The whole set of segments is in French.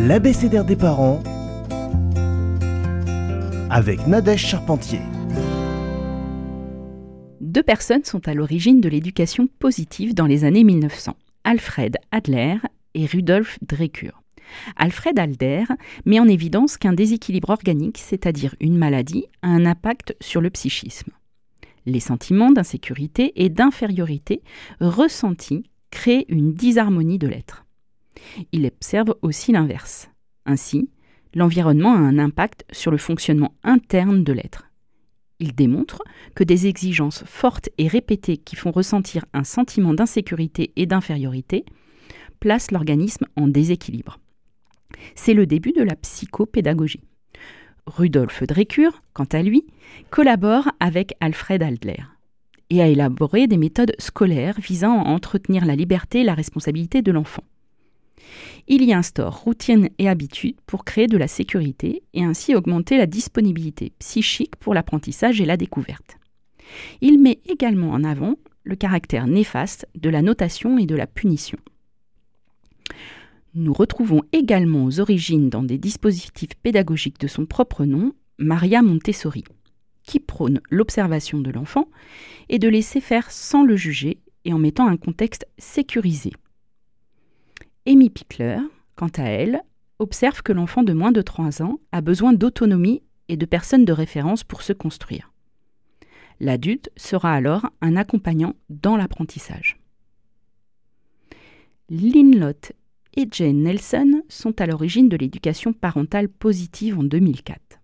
l'abécédaire des parents avec Nadège Charpentier. Deux personnes sont à l'origine de l'éducation positive dans les années 1900, Alfred Adler et Rudolf Drekur. Alfred Adler met en évidence qu'un déséquilibre organique, c'est-à-dire une maladie, a un impact sur le psychisme. Les sentiments d'insécurité et d'infériorité ressentis créent une disharmonie de l'être. Il observe aussi l'inverse. Ainsi, l'environnement a un impact sur le fonctionnement interne de l'être. Il démontre que des exigences fortes et répétées qui font ressentir un sentiment d'insécurité et d'infériorité placent l'organisme en déséquilibre. C'est le début de la psychopédagogie. Rudolf Drekur, quant à lui, collabore avec Alfred Adler et a élaboré des méthodes scolaires visant à entretenir la liberté et la responsabilité de l'enfant. Il y instaure routine et habitudes pour créer de la sécurité et ainsi augmenter la disponibilité psychique pour l'apprentissage et la découverte. Il met également en avant le caractère néfaste de la notation et de la punition. Nous retrouvons également aux origines dans des dispositifs pédagogiques de son propre nom Maria Montessori, qui prône l'observation de l'enfant et de laisser faire sans le juger et en mettant un contexte sécurisé. Amy Pickler, quant à elle, observe que l'enfant de moins de 3 ans a besoin d'autonomie et de personnes de référence pour se construire. L'adulte sera alors un accompagnant dans l'apprentissage. Lynn et Jane Nelson sont à l'origine de l'éducation parentale positive en 2004.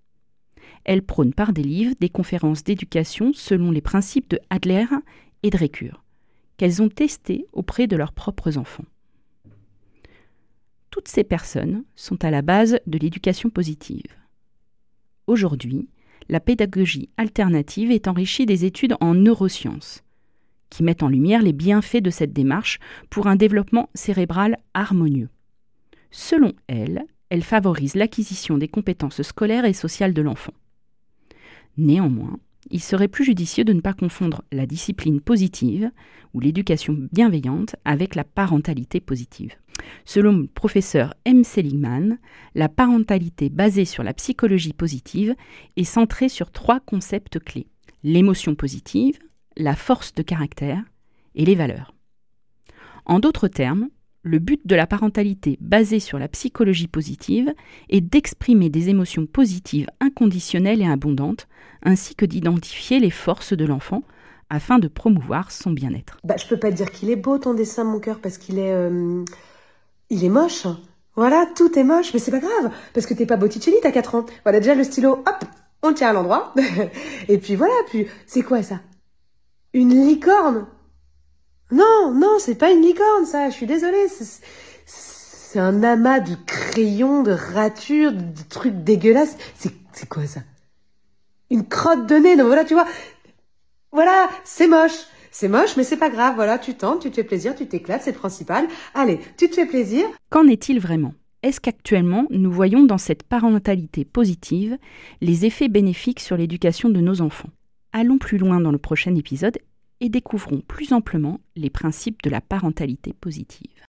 Elles prônent par des livres des conférences d'éducation selon les principes de Adler et Drekur, qu'elles ont testés auprès de leurs propres enfants. Toutes ces personnes sont à la base de l'éducation positive. Aujourd'hui, la pédagogie alternative est enrichie des études en neurosciences, qui mettent en lumière les bienfaits de cette démarche pour un développement cérébral harmonieux. Selon elle, elle favorise l'acquisition des compétences scolaires et sociales de l'enfant. Néanmoins, il serait plus judicieux de ne pas confondre la discipline positive ou l'éducation bienveillante avec la parentalité positive. Selon le professeur M. Seligman, la parentalité basée sur la psychologie positive est centrée sur trois concepts clés l'émotion positive, la force de caractère et les valeurs. En d'autres termes, le but de la parentalité basée sur la psychologie positive est d'exprimer des émotions positives inconditionnelles et abondantes, ainsi que d'identifier les forces de l'enfant afin de promouvoir son bien-être. Bah, je peux pas dire qu'il est beau ton dessin, mon cœur, parce qu'il est, euh, il est moche. Voilà, tout est moche, mais c'est pas grave, parce que t'es pas Botticelli, t'as 4 ans. Voilà, déjà le stylo, hop, on tient à l'endroit. Et puis voilà, puis c'est quoi ça? Une licorne? Non, non, c'est pas une licorne, ça. Je suis désolée. C'est un amas de crayons, de ratures, de, trucs dégueulasses. C'est quoi ça? Une crotte de nez. Non, voilà, tu vois. Voilà, c'est moche. C'est moche, mais c'est pas grave. Voilà, tu tentes, tu te fais plaisir, tu t'éclates, c'est le principal. Allez, tu te fais plaisir. Qu'en est-il vraiment? Est-ce qu'actuellement, nous voyons dans cette parentalité positive les effets bénéfiques sur l'éducation de nos enfants? Allons plus loin dans le prochain épisode et découvrons plus amplement les principes de la parentalité positive.